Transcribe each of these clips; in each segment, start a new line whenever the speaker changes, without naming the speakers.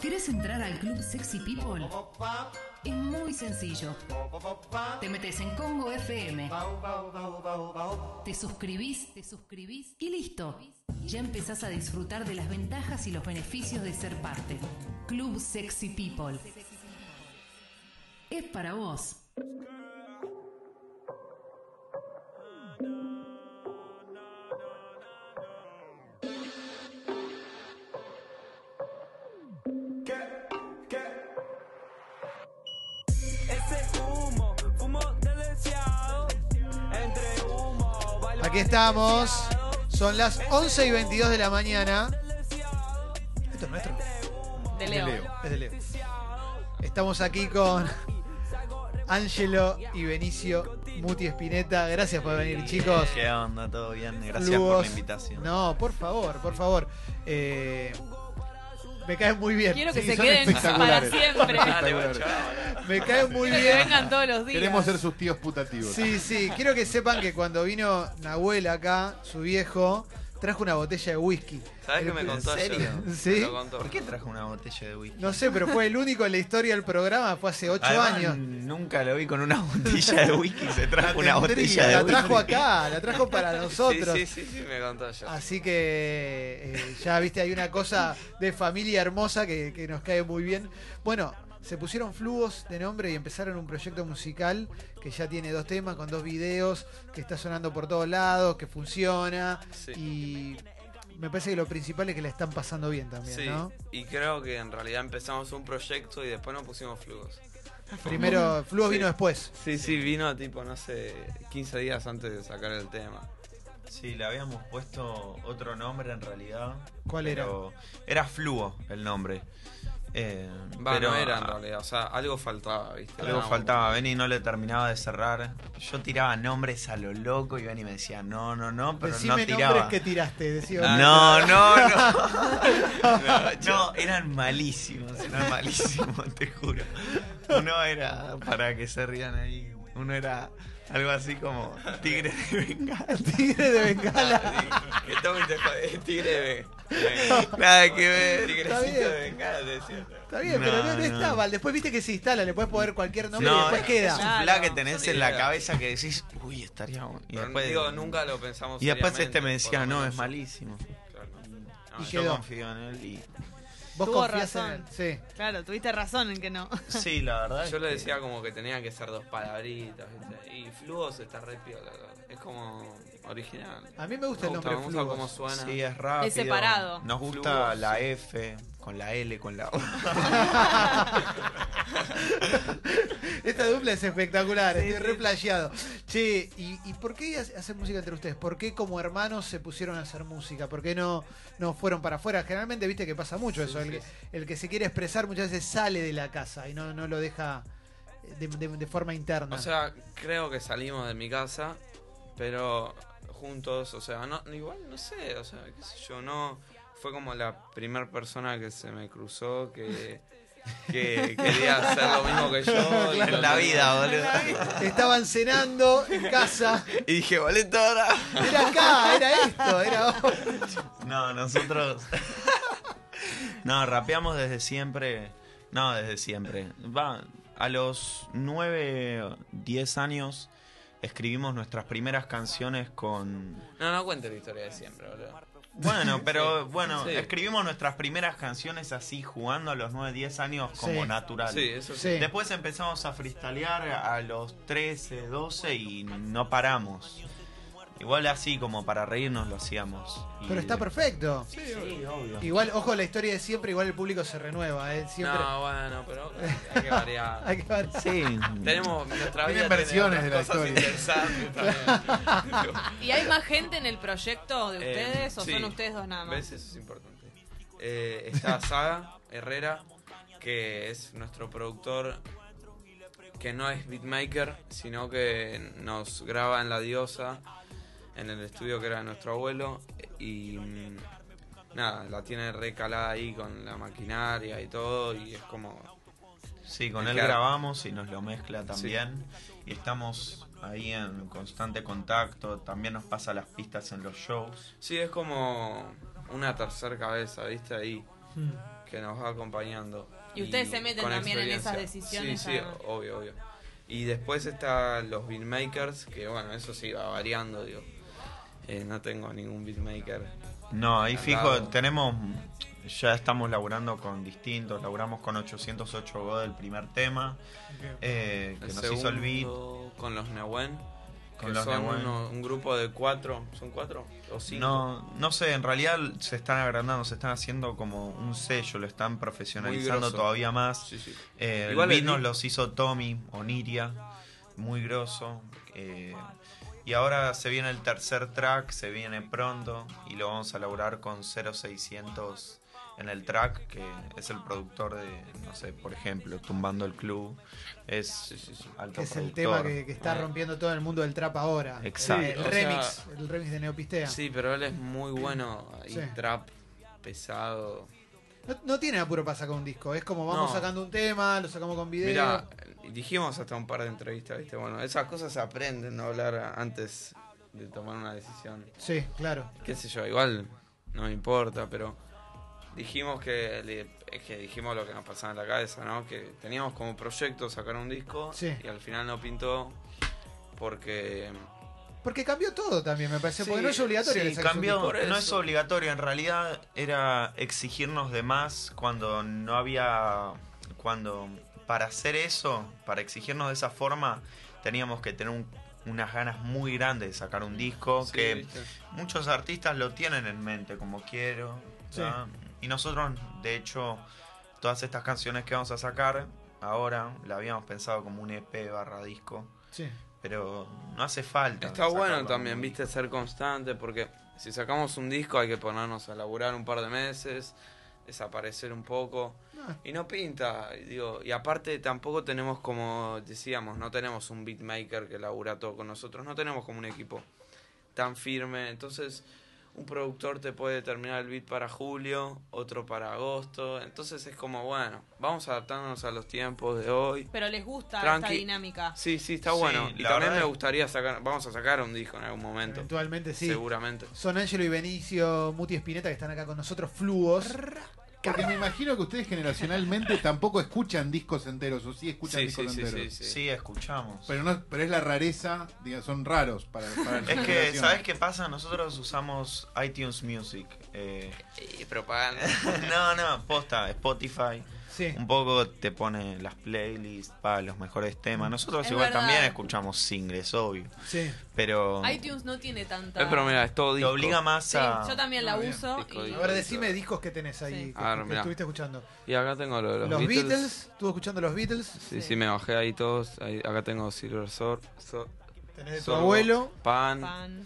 ¿Querés entrar al club Sexy People? Es muy sencillo. Te metes en Congo FM. Te suscribís, te suscribís y listo. Ya empezás a disfrutar de las ventajas y los beneficios de ser parte. Club Sexy People. Es para vos.
Estamos. Son las 11 y 22 de la mañana. Esto es nuestro.
De Leo.
Es de Leo. Estamos aquí con Angelo y Benicio Muti Espineta. Gracias por venir, chicos.
¿Qué onda? ¿Todo bien? Gracias por la invitación.
No, por favor, por favor. Eh, me caen muy bien.
Quiero que
Sí,
se queden para
espectaculares.
siempre.
Me caen muy
Quiero que
bien.
vengan todos los días.
Queremos ser sus tíos putativos.
Sí, sí. Quiero que sepan que cuando vino Nahuel acá, su viejo, trajo una botella de whisky.
¿Sabes qué me contó
¿En serio?
ayer?
¿Sí?
Me lo contó.
¿Por qué trajo una botella de whisky?
No sé, pero fue el único en la historia del programa, fue hace ocho
Además,
años.
Nunca lo vi con una botella de whisky. Se trajo una
La
botella de
la
whisky.
trajo acá, la trajo para nosotros.
Sí, sí, sí, sí, me contó ayer.
Así que eh, ya viste, hay una cosa de familia hermosa que, que nos cae muy bien. Bueno, se pusieron flugos de nombre y empezaron un proyecto musical que ya tiene dos temas con dos videos, que está sonando por todos lados, que funciona.
Sí.
Y me parece que lo principal es que la están pasando bien también,
Sí,
¿no?
y creo que en realidad empezamos un proyecto y después nos pusimos flugos.
Primero, Flugos
Sí.
vino después.
Sí, sí, vino tipo, no sé, 15 días antes de sacar el tema.
Sí, le habíamos puesto otro nombre en realidad.
¿Cuál era?
Era Fluo el nombre. Eh, pero
no era en realidad, o sea, algo faltaba, ¿viste?
Algo
un-
faltaba, Benny no le terminaba de cerrar. Yo tiraba nombres a lo loco y Benny me decía, no, no, no, pero
Decime
no tiraba.
nombres que tiraste. Decía,
Ah,
No, no, no. No, eran malísimos, eran malísimos, te juro. Uno era, para que se rían ahí, uno era algo así como Tigre de Bengala.
Tigre de Bengala.
Ah, sí, que Tommy te jode, tigre de...
Nada que ver.
Tigrecito de bengala, te decía.
Está bien, pero no,
No,
no
no.
está mal. Después viste que se instala, le puedes poner cualquier nombre y
No,
después
es,
queda.
es un fla que tenés en la cabeza que decís, uy, estaría bueno. Y
Pero
después,
digo, nunca lo pensamos
y después este me decía,
lo
no,
menos
es
yo.
malísimo.
Claro.
Y
No,
Yo
quedó.
confío en él y...
Vos
Tuvo
confías en
razón.
él. Sí.
Claro, tuviste razón en que no.
Sí, la verdad.
Yo le decía como que tenía que ser dos palabritas, ¿viste? Y flugos está re piola, es como original.
A mí me gusta el nombre
me gusta cómo suena.
Sí, es rápido.
Es separado.
Nos gusta
Flugos,
la
sí.
F con la L, con la O.
Esta dupla es espectacular, estoy re playado. Che, ¿y, y por qué hace- hacen música entre ustedes? ¿Por qué como hermanos se pusieron a hacer música? ¿Por qué no, no fueron para afuera? Generalmente viste que pasa mucho eso. El, que- el que se quiere expresar muchas veces sale de la casa y no, no lo deja de, de- de forma interna.
O sea, creo que salimos de mi casa, pero juntos, o sea, no, igual no sé, o sea, qué sé yo, no. Fue como la primera persona que se me cruzó que, que quería hacer lo mismo que yo.
En la vida, boludo.
Estaban cenando en casa.
Y dije, boleto ahora.
Era acá, era esto, era.
No, nosotros. no, rapeamos desde siempre. No, desde siempre. Va, a los 9, 10 años escribimos nuestras primeras canciones con.
No, no cuente la historia de siempre, boludo.
Bueno, pero bueno,
Sí.
escribimos nuestras primeras canciones así, jugando a los 9, 10 años como
Sí.
natural.
Sí, eso sí.
Después empezamos a freestylear a los 13, 12 y no paramos. Igual así como para reírnos lo hacíamos. Y-
Pero está perfecto.
Sí, obvio.
Igual, ojo, la historia de siempre, igual el público se renueva, ¿eh? Siempre.
No, bueno, pero hay que variar.
Hay que ver.
Sí.
Tenemos nuestra
Tienen
vida
versiones de la
cosas
historia.
interesantes también.
¿Y hay más gente en el proyecto de
Eh,
ustedes o
sí.
son ustedes dos nada más?
¿Ves? Eso es importante. Eh, está Saga Herrera, que es nuestro productor, que no es beatmaker, sino que nos graba en La Diosa, en el estudio que era nuestro abuelo, y mm, nada, la tiene recalada ahí con la maquinaria y todo, y es como...
Sí, con él grabamos y nos lo mezcla también. Y estamos ahí en constante contacto. También nos pasa las pistas en los shows.
Sí, es como una tercera cabeza, ¿viste? Ahí.
Mm.
que nos va acompañando.
Y ustedes se meten también en esas decisiones,
Sí, sí,
además.
obvio, obvio. Y después están los beatmakers, que bueno, eso sí va variando, digo. Eh, no tengo ningún beatmaker.
No, ahí fijo,
lado.
tenemos, ya estamos laburando con distintos, laburamos con 808 Go del primer tema, eh, que
El
nos hizo el beat.
con los Nehuen,
Con
que
los
son
Nehuen.
uno- un grupo de cuatro, ¿son cuatro o cinco?
No, no sé, en realidad se están agrandando, se están haciendo como un sello, lo están profesionalizando todavía más.
Sí, sí.
Eh,
Igual
el beat nos los hizo Tommy Oniria, muy grosso. eh, y ahora se viene el tercer track, se viene pronto y lo vamos a laburar con 0600 en el track, que es el productor de, no sé, por ejemplo, Tumbando el Club. Es
Sí, sí, sí.
alto
es el tema que, que está rompiendo todo el mundo del trap ahora.
Exacto.
El, remix,
sea-
el remix de Neopistea.
Sí, pero él es muy bueno
Sí.
trap pesado.
No, no tiene apuro para sacar un disco, es como vamos
No.
sacando un tema, lo sacamos con video.
Mira, dijimos hasta un par de entrevistas, ¿viste? Bueno, esas cosas se aprenden a hablar antes de tomar una decisión.
Sí, claro.
Qué sé yo, igual no me importa, pero dijimos que, le- es que dijimos lo que nos pasaba en la cabeza, ¿no? Que teníamos como proyecto sacar un disco
Sí.
y al final no pintó porque
Porque cambió todo también, me parece, porque no es obligatorio
Sí, cambió, no es obligatorio, en realidad era exigirnos de más cuando no había, cuando para hacer eso, para exigirnos de esa forma, teníamos que tener un- unas ganas muy grandes de sacar un disco,
Sí,
que
¿viste?
muchos artistas lo tienen en mente, como quiero, y nosotros, de hecho, todas estas canciones que vamos a sacar, ahora la habíamos pensado como un EP barra disco,
Sí.
Pero no hace falta.
Está bueno también, viste, ser constante, porque si sacamos un disco hay que ponernos a laburar un par de meses, desaparecer un poco,
No.
y no pinta, digo, y aparte tampoco tenemos como decíamos, no tenemos un beatmaker que labura todo con nosotros, no tenemos como un equipo tan firme, entonces un productor te puede terminar el beat para julio, otro para agosto, entonces es como, bueno, vamos adaptándonos a los tiempos de hoy.
Pero les gusta
Tranqui.
esta dinámica.
Sí, sí, está
Sí,
bueno. Y también me gustaría sacar, vamos a sacar un disco en algún momento.
Eventualmente sí.
Seguramente.
Son Ángelo y Benicio, Muti Espineta, que están acá con nosotros, fluos.
Porque me imagino que ustedes generacionalmente tampoco escuchan discos enteros, o sí escuchan
Sí,
discos
sí,
enteros.
sí,
Sí,
sí.
escuchamos.
Pero no, pero es la rareza, diga, son raros para, para
Es que,
generación.
¿sabes qué pasa? Nosotros usamos iTunes Music. eh,
Y propaganda.
no, no, posta, Spotify.
Sí.
Un poco te pone las playlists para los mejores temas. Nosotros
Es
igual
verdad.
también escuchamos singles, obvio.
Sí.
Pero
iTunes no tiene tanta.
Es pero mira, es todo
te
disco.
obliga más
Sí,
a...
yo también la
bien.
uso.
Disco,
y-
disco.
A ver, decime discos que tenés ahí,
Sí.
que,
ver,
que estuviste escuchando.
Y acá tengo lo de los,
Los, Beatles.
Beatles.
estuvo escuchando los Beatles.
Sí, sí,
Sí.
me bajé ahí todos. Ahí- acá tengo Silver Sword, So-
Tenés de tu abuelo.
Pan,
Pan.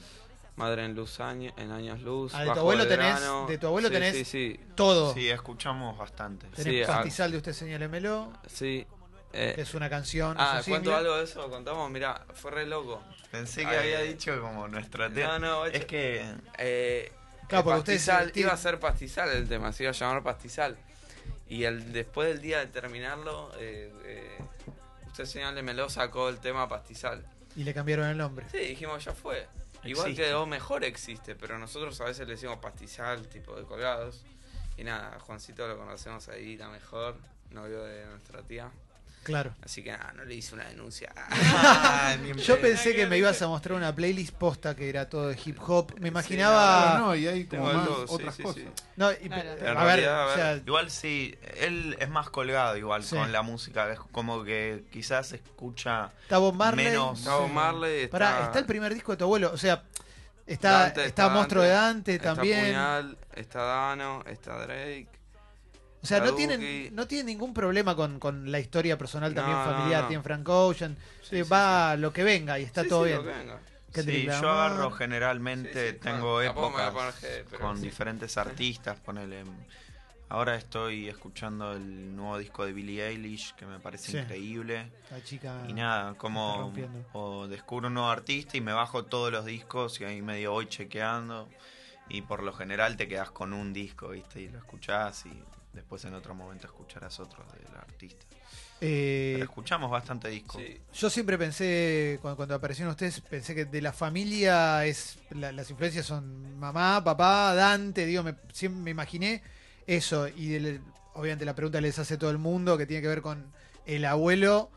Madre en luz año- en años luz.
Ah, de tu abuelo
de
tenés- de tu abuelo
Sí,
tenés-
Sí, sí,
Todo.
Sí, escuchamos bastante.
Tenés
Sí, ah.
Pastizal de Usted Señálemelo,
sí. Eh,
que es una canción.
ah, ¿cuánto algo de eso? Contamos, mira, fue re loco.
Pensé que
Ay,
había dicho como nuestra
No,
tema.
no,
es que
Eh,
Claro, porque
pastizal, iba a ser pastizal el tema, se iba a llamar pastizal. Y el, después del día de terminarlo, eh, eh, usted señálemelo, sacó el tema pastizal.
Y le cambiaron el nombre.
Sí, dijimos, ya fue. Igual
Existe.
quedó mejor existe, pero nosotros a veces le decimos pastizal, tipo de colgados. Y nada, Juancito lo conocemos ahí, la mejor, novio de nuestra tía.
Claro.
Así que nada, no le hice una denuncia.
Ah,
Yo pensé que me ibas a mostrar una playlist posta que era todo de hip hop. Me imaginaba.
no, y hay como más otras
sí,
cosas.
sí.
No, y-
Claro.
a, ver,
realidad, a
o sea,
ver.
Igual sí, él es más colgado igual
Sí.
con la música, es como que quizás escucha
está Marley.
menos-
Está Bob Marley, está,
Pará, está el primer disco de tu abuelo. O sea, está,
Dante,
está, Monstruo de Dante
está
también.
Puñal, está Dano, está Drake.
O sea, no tienen, no tienen ningún problema con, con la historia personal también
No,
familiar.
no.
Tienen Frank Ocean.
Sí,
eh,
sí,
va lo que venga y está
Sí,
todo
sí,
bien.
lo que
Sí, yo agarro generalmente,
Sí, sí,
tengo épocas
poner G, pero
con
sí.
diferentes artistas, ponele. Ahora estoy escuchando el nuevo disco de Billie Eilish, que me parece
Sí.
increíble.
La chica.
Y nada, como o descubro un nuevo artista y me bajo todos los discos y ahí medio voy chequeando. Y por lo general te quedas con un disco, ¿viste? Y lo escuchás y después en otro momento escucharás otro del artista.
Eh,
Pero escuchamos bastante disco.
Sí.
Yo siempre pensé, cuando, cuando aparecieron ustedes, pensé que de la familia es la- las influencias son mamá, papá, Dante, digo, me, siempre me imaginé eso, y del- obviamente la pregunta les hace todo el mundo, que tiene que ver con el abuelo,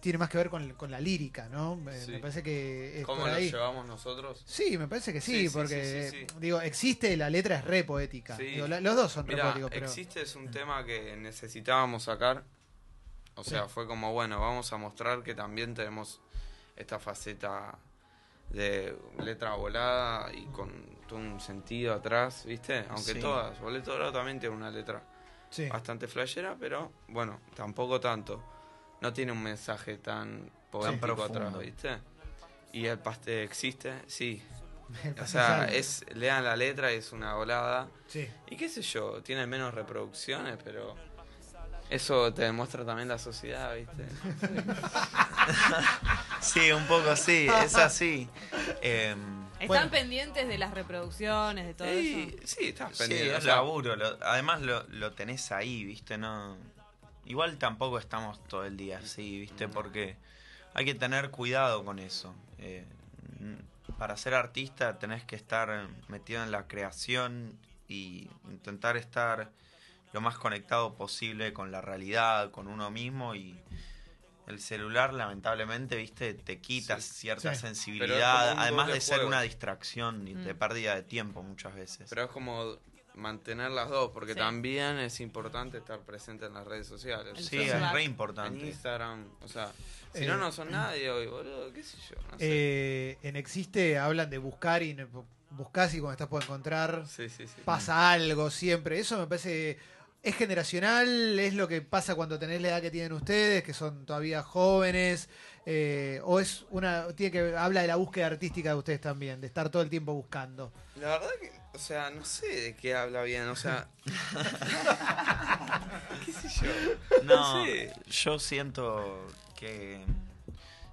tiene más que ver con, con la lírica, ¿no? Me,
Sí.
me parece que es
¿Cómo
por
lo
ahí.
llevamos nosotros?
Sí, me parece que sí, porque,
sí,
digo, existe, la letra es re poética.
Sí.
Digo, la- los dos son re poéticos, pero...
existe es un tema que necesitábamos sacar. O sea, fue como, bueno, vamos a mostrar que también tenemos esta faceta de letra volada y con todo un sentido atrás, ¿viste? Aunque todas, Boleto Dorado también tiene una letra bastante flashera, pero bueno, tampoco tanto. No tiene un mensaje tan poético
profundo.
atrás, ¿viste? Y el pastel existe, sí. O sea, es lean la letra, es una volada.
Sí.
Y qué sé yo, tiene menos reproducciones, pero eso te demuestra también la sociedad, ¿viste?
Sí, un poco sí, es así. Em,
Están
Bueno.
pendientes de las reproducciones, de todo
Sí,
eso.
sí, estás
sí,
pendiente.
es
o sea,
laburo. lo- además lo, lo tenés ahí, ¿viste? No, igual tampoco estamos todo el día así, ¿viste? Porque hay que tener cuidado con eso. Eh, para ser artista tenés que estar metido en la creación y intentar estar lo más conectado posible con la realidad, con uno mismo y el celular lamentablemente, viste, te quita
Sí.
cierta
Sí.
sensibilidad, además de ser una distracción y de
Mm.
pérdida de tiempo muchas veces.
Pero es como mantener las dos, porque
Sí.
también es importante estar presente en las redes sociales.
Sí,
O sea,
celular.
es re
en
importante.
Instagram, o sea, si
Eh,
no, no son nadie hoy, boludo, qué sé yo, no sé.
Eh, en Existe hablan de buscar y no- buscás y cuando estás por encontrar
sí, sí, sí.
pasa algo siempre. Eso me parece es generacional, es lo que pasa cuando tenés la edad que tienen ustedes, que son todavía jóvenes, eh, o es una tiene que habla de la búsqueda artística de ustedes también, de estar todo el tiempo buscando.
La verdad que, o sea, no sé de qué habla bien, o sea... ¿Qué sé yo?
No,
sé.
yo siento que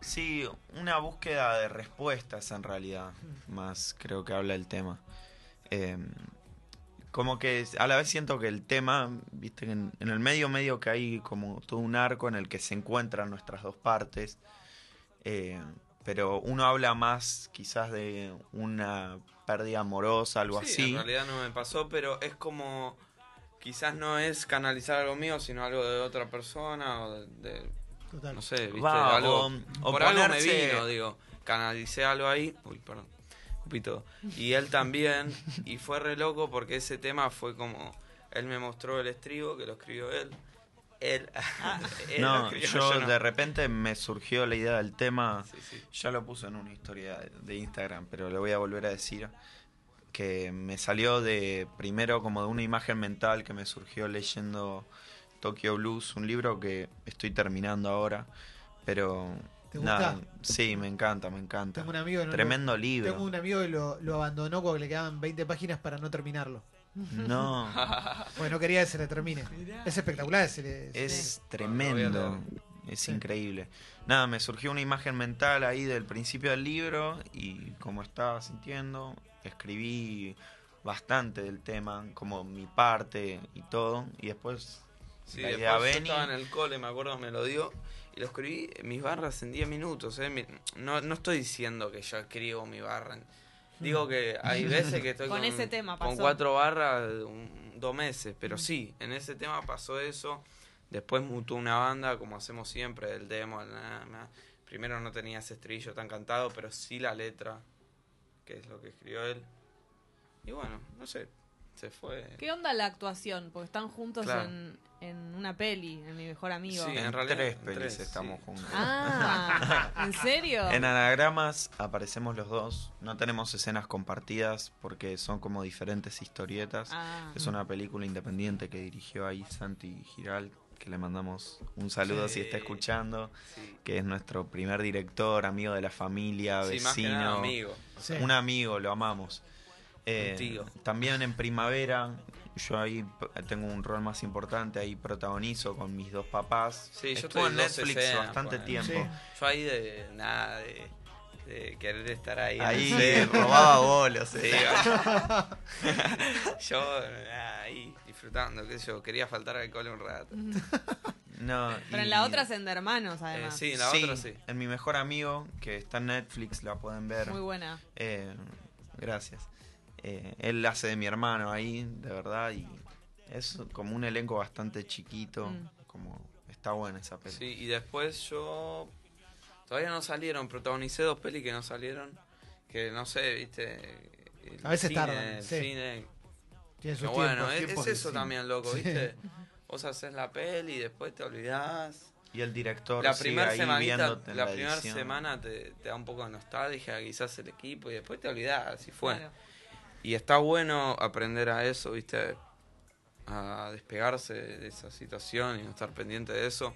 sí, una búsqueda de respuestas en realidad, más creo que habla el tema. Eh, como que a la vez siento que el tema, viste, en, en el medio medio que hay como todo un arco en el que se encuentran nuestras dos partes, eh, pero uno habla más quizás de una pérdida amorosa, algo
Sí,
así.
En realidad no me pasó, pero es como. Quizás no es canalizar algo mío, sino algo de otra persona o de. de-
Total.
no sé, ¿viste?
Va,
algo,
o- o
por algo me vino, digo. Canalicé algo ahí. Uy, perdón. todo. Y él también. Y fue re loco porque ese tema fue como. Él me mostró el estribo, que lo escribió él. Lo
No, yo
no.
de repente me surgió la idea del tema.
Sí, sí.
Ya lo puse en una historia de- Instagram, pero lo voy a volver a decir. Que me salió de primero como de una imagen mental que me surgió leyendo Tokyo Blues, un libro que estoy terminando ahora. Pero
¿Te
nada,
gusta?
sí, me encanta, me encanta.
Tengo un amigo lo-
Tremendo libro.
Tengo un amigo que lo, lo abandonó porque le quedaban 20 páginas para no terminarlo.
No,
Porque no quería que se le termine. Es espectacular ese.
es tremendo. Es
Sí.
increíble. Nada, me surgió una imagen mental ahí del principio del libro y como estaba sintiendo, escribí bastante del tema, como mi parte y todo. Y después
Sí,
la
después
idea
yo
Beni.
estaba en el cole, me acuerdo, me lo dio. Y lo escribí mis barras en 10 minutos. ¿eh? Mi- No, no estoy diciendo que yo escribo mi barra. en- Digo que hay veces que estoy
Con
con,
ese tema
con
pasó.
cuatro barras un- dos meses. Pero sí, en ese tema pasó eso. Después mutó una banda, como hacemos siempre, del demo. el na, na. Primero no tenía ese estribillo tan cantado, pero sí la letra, que es lo que escribió él. Y bueno, no sé, se fue.
¿Qué onda la actuación? Porque están juntos
Claro.
en, en una peli, en mi mejor amigo.
Sí,
En,
en realidad,
tres pelis
tres,
estamos
sí.
juntos.
Ah, ¿en serio?
En anagramas aparecemos los dos. No tenemos escenas compartidas porque son como diferentes historietas.
Ah.
Es una película independiente que dirigió ahí Santi Giral, que le mandamos un saludo
Sí.
si está escuchando,
Sí,
que es nuestro primer director, amigo de la familia,
Sí, más que nada
vecino,
amigo.
Sí.
un amigo, lo amamos. Eh. También en primavera, yo ahí tengo un rol más importante, ahí protagonizo con mis dos papás.
Sí, yo estoy
en Netflix
escenas,
bastante tiempo.
Sí.
Yo ahí de nada, de, de querer estar ahí. en
Ahí robaba bolos.
Sí,
eh.
yo nada, ahí disfrutando, qué sé yo, quería faltar al cole un rato.
No,
Pero en la otra hacen de hermanos,
Eh,
además.
sí, en la
sí,
otra sí.
En mi mejor amigo, que está en Netflix, la pueden ver.
Muy buena.
Eh, gracias. Eh, él hace de mi hermano ahí, de verdad, y Es como un elenco bastante chiquito.
Mm.
Como está buena esa peli.
Sí, y después yo. Todavía no salieron, protagonicé dos pelis que no salieron. Que no sé, viste. el
A veces
cine,
tardan,
el
sí.
cine.
Tiene sus
bueno,
tiempos.
es,
tiempos
es
de
eso también, loco,
Sí.
viste. Vos haces la peli y después te olvidás.
Y el director
La primera la
la
semana te, te da un poco de nostalgia, quizás el equipo, y después te olvidás, así fue.
Claro.
Y está bueno aprender a eso, ¿viste? A despegarse de esa situación y no estar pendiente de eso.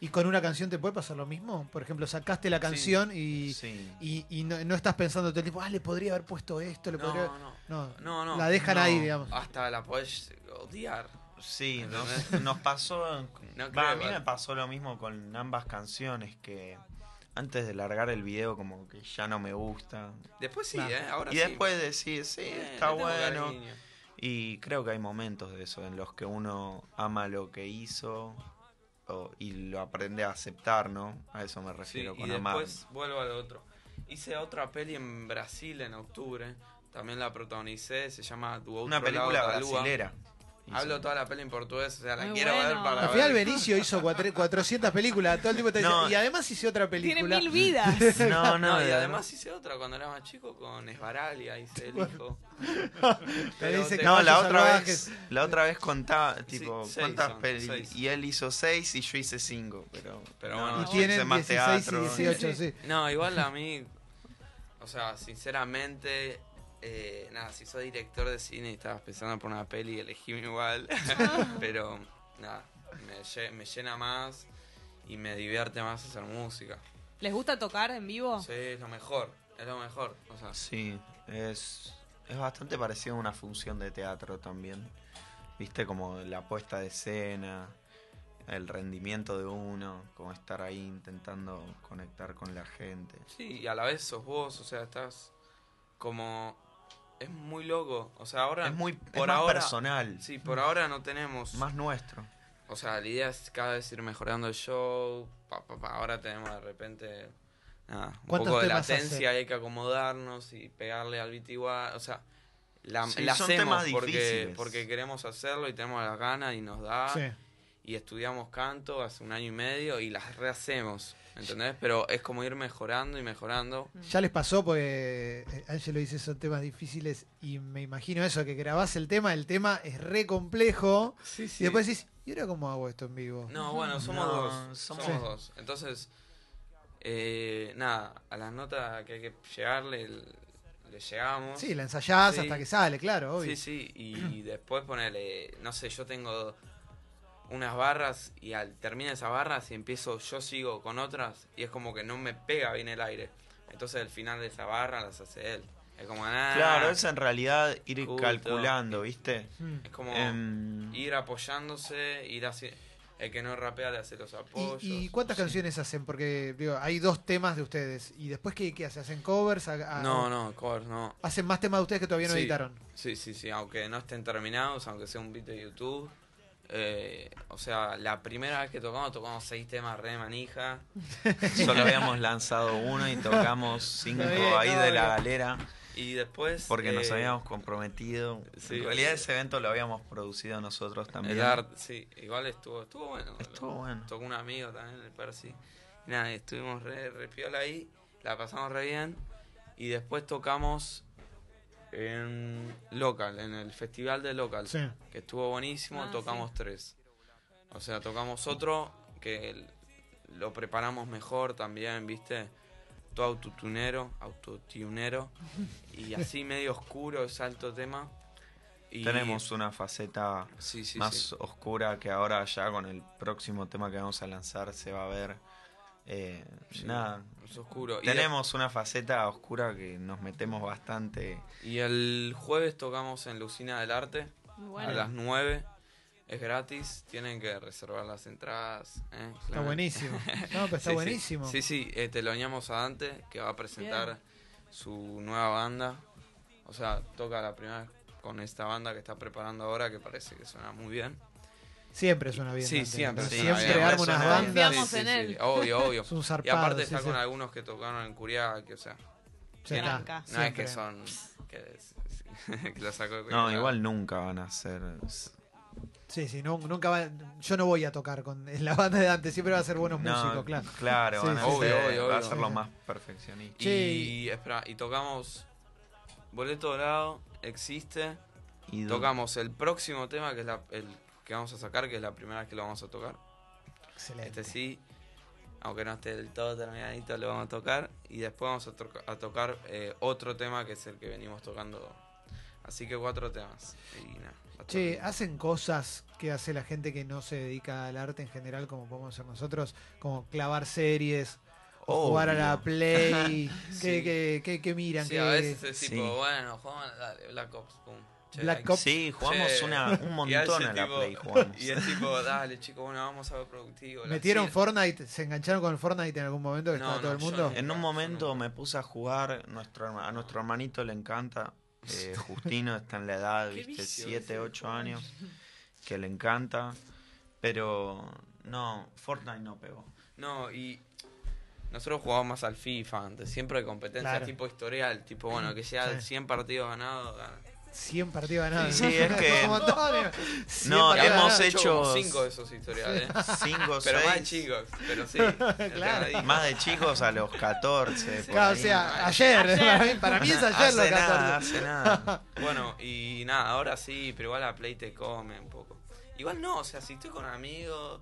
¿Y con una canción te puede pasar lo mismo? Por ejemplo, sacaste la canción y,
Sí.
y, y no, no estás pensando todo el tiempo, ah, le podría haber puesto esto, le
No,
podría...
no,
No,
no, no.
la dejan
No.
ahí, digamos.
Hasta la podés odiar.
Sí, nos, nos pasó.
Creo,
a mí me pasó lo mismo con ambas canciones que antes de largar el video como que ya no me gusta.
Después sí,
Claro.
¿eh? Ahora
y
sí.
después decir, sí,
Eh,
está bueno.
cariño.
Y creo que hay momentos de eso en los que uno ama lo que hizo o- y lo aprende a aceptar, ¿no? A eso me
Sí,
refiero
y
con amar.
después vuelvo al otro. Hice otra peli en Brasil en octubre. También la protagonicé. Se llama Outro
Una película brasilera.
Hablo toda la peli en portugués. O sea, la
Muy
quiero ver
bueno.
para
Al final
ver.
Benicio hizo cuatro- 400 películas, todo el tiempo dice,
No.
y además hice otra
Tiene
película.
mil vidas.
No, no,
No, y
de-
además hice otra cuando era más chico con Esbaralia, hice el hijo.
Te dice que-
No, la
Caballos
otra
salvajes.
vez, la otra vez contaba, tipo,
seis
¿cuántas
son,
pelis?
seis.
Y él hizo seis y yo hice cinco, pero,
Pero
no,
bueno.
Y tienen
hice más
16
teatro.
y 18, sí.
No, igual a mí, o sea, sinceramente, eh, nada, si sos director de cine y estabas pensando por una peli, elegíme igual. Pero, nada, me, me llena más y me divierte más hacer música.
¿Les gusta tocar en vivo?
Sí, es lo mejor, es lo mejor. O sea,
Sí, es, es bastante parecido a una función de teatro también. Viste, como la puesta de escena, el rendimiento de uno, como estar ahí intentando conectar con la gente.
sí, y a la vez sos vos, o sea, estás como... Es muy loco, o sea, ahora...
Es muy es más
ahora,
personal,
Sí, por ahora no tenemos...
más nuestro.
O sea, la idea es cada vez ir mejorando el show. pa, pa, pa. Ahora tenemos de repente nada, un
¿Cuántos
poco de latencia, hay que acomodarnos y pegarle al beat igual. O sea, la,
Sí,
la
son
hacemos
temas
porque,
difíciles.
porque queremos hacerlo y tenemos las ganas y nos da.
Sí.
Y estudiamos canto hace un año y medio y las rehacemos. ¿Entendés? Pero es como ir mejorando y mejorando.
Ya les pasó, porque eh, Ángelo dice son temas difíciles y me imagino eso, que grabás el tema, el tema es re complejo
Sí,
y después decís, ¿y ahora cómo hago esto en vivo?
No, bueno, somos
No,
dos.
somos-
Somos, dos. Entonces, eh, nada, a las notas que hay que llegarle, le llegamos.
Sí, la ensayás
Sí.
hasta que sale, claro, obvio.
Sí, sí, y después ponerle, no sé, yo tengo unas barras y al terminar esas barras y empiezo, yo sigo con otras y es como que no me pega bien el aire. Entonces el final de esa barra las hace él. Es como, ah,
Claro, es en realidad ir
Justo.
calculando, ¿viste?
Mm.
es como
Em,
ir apoyándose, ir así. El que no rapea le hace los apoyos.
¿Y, y cuántas
Sí.
canciones hacen? Porque digo, hay dos temas de ustedes. ¿Y después qué, qué hacen? ¿Hacen covers? A- a-
No, no, covers, no.
¿Hacen más temas de ustedes que todavía no
Sí.
editaron?
Sí, sí, sí, aunque no estén terminados, aunque sea un beat de YouTube. Eh, o sea, la primera vez que tocamos, tocamos seis temas re manija.
solo habíamos lanzado uno y tocamos cinco
bien,
ahí
no,
de la galera
Y después.
porque nos
eh,
habíamos comprometido.
sí.
en realidad ese evento lo habíamos producido nosotros también.
El art, sí, igual estuvo, estuvo bueno.
Estuvo bueno.
Tocó un amigo también, el Percy. Y nada, y estuvimos re, re piola ahí, la pasamos re bien. Y después tocamos en Local, en el festival de Local.
Sí.
que estuvo buenísimo,
Ah,
tocamos tres. O sea, tocamos otro que el- lo preparamos mejor también, ¿viste? Todo autotunero, autotunero y así medio oscuro, es alto tema. Y
Tenemos una faceta
sí, sí,
más
sí.
oscura que ahora ya con el próximo tema que vamos a lanzar se va a ver. Eh,
Sí,
Nada,
es oscuro. Y
tenemos una faceta oscura que nos metemos bastante.
Y el jueves tocamos en Lucina del Arte
Muy
a las 9. Es gratis, tienen que reservar las entradas. ¿eh?
Está
Claro.
buenísimo. No, pero está
Sí,
buenísimo.
Sí, sí, eh, teloneamos a Dante, que va a presentar
Bien.
su nueva banda. O sea, toca la primera vez con esta banda que está preparando ahora, que parece que suena muy bien.
Siempre suena bien.
sí,
Dante.
siempre.
Sí,
Siempre
siempre
arma unas
bien.
bandas.
Confiamos en él.
obvio, obvio.
Es un
y
zarpado.
aparte
sí,
está
sí.
con algunos que tocaron en Curiaga, que o sea,
está,
Blanca.
no es que
siempre.
son... Que, que lo sacó de
No, igual nunca van a ser.
Sí, sí, no- nunca va, yo no voy a tocar con en la banda de Dante, siempre va a ser buenos
No,
músicos, claro.
Claro,
Sí,
van a
sí,
sí.
ser,
Obvio, obvio,
va a
obvio.
ser lo más perfeccionista.
Y, espera, y tocamos Boleto Dorado, existe.
Y
Tocamos el próximo tema, que es la- el que vamos a sacar, que es la primera vez que lo vamos a tocar.
Excelente.
Este sí, aunque no esté del todo terminadito, lo vamos a tocar. Y después vamos a, toca- a tocar eh, otro tema que es el que venimos tocando. Así que cuatro temas. Y nada,
Che. ¿hacen cosas que hace la gente que no se dedica al arte en general, como podemos hacer nosotros? Como clavar series, o jugar a la. Play. ¿Qué,
Sí.
qué, qué- qué miran?
Sí,
¿Qué-
a veces es
Sí.
tipo, bueno, jugamos, dale, Black Ops, pum. Che,
Black Ops.
Sí, jugamos
Che.
una, un montón a la
tipo-
Play. Jugamos.
Y es tipo, dale, chicos, bueno, vamos a ver productivo.
¿Metieron. Fortnite? ¿Se engancharon con el Fortnite en algún momento que
No,
estaba todo el mundo?
En un momento
no.
me puse a jugar, nuestro, a nuestro hermanito le encanta, eh, Justino está en la edad, viste,
vicio
7,
ese,
8
pobre.
años, que le encanta, pero no, Fortnite no pegó.
No, y nosotros jugábamos más al FIFA antes, siempre de competencia
Claro.
tipo historial, tipo, bueno, que sea
Sí.
100 partidos ganados, gana.
100 partidos ganados.
Sí, es que-
Un montón. 100
No, hemos hecho-
5 de esos historiales.
5,
pero más de
6,
chicos, pero sí.
Claro.
más de chicos a los 14. por
Claro, o sea, ayer, Para, mí, para mí es ayer
hace
los 14.
nada, hace nada.
Bueno, y nada, ahora sí, pero igual la Play te come un poco. Igual no, o sea, si estoy con amigos,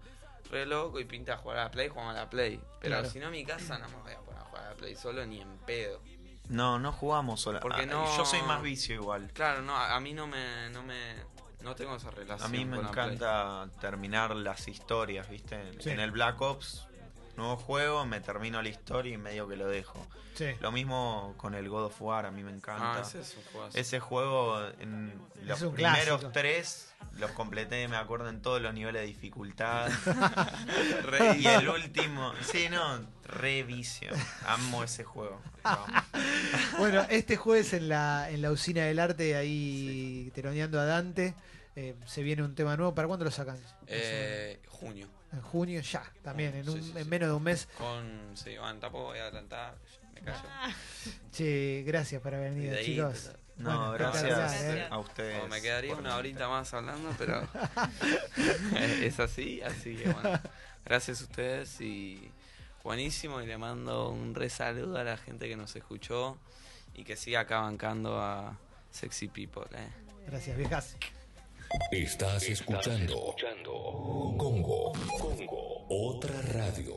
re loco y pinta jugar a la Play, jugamos a la Play. Pero
Claro.
si no en mi casa no me voy a poner a jugar a la Play solo ni en pedo.
No, no jugamos sola.
Porque
ah,
no-
Yo soy más vicio igual.
Claro, no, a mí no me, no me, no tengo esa relación.
A mí me
con
encanta terminar las historias, ¿viste?
Sí.
En el Black Ops, nuevo juego, me termino la historia y medio que lo dejo.
Sí.
Lo mismo con el God of War, a mí me encanta.
Ah, ese es un juego.
Ese juego, en los
un
primeros
clásico.
tres, los completé, me acuerdo, en todos los niveles de dificultad.
Re-
y el último, sí, no, re vicio. Amo ese juego.
Bueno, este jueves en la, en la usina del arte, ahí teloneando a Dante, eh, se viene un tema nuevo. ¿Para cuándo lo sacan?
Eh, junio.
En junio, ya, también, en, un-
sí,
en menos de un mes.
Con, sí, bueno, tampoco voy a adelantar, me callo.
Che, gracias por haber venido, chicos.
No,
Bueno,
gracias
¿eh?
a ustedes.
O me quedaría una horita más hablando, pero es así, así que bueno. Gracias a ustedes y buenísimo y le mando un re saludo a la gente que nos escuchó y que siga acá bancando a Sexy People. ¿eh?
Gracias, viejas.
Estás escuchando Congo, Congo, otra radio.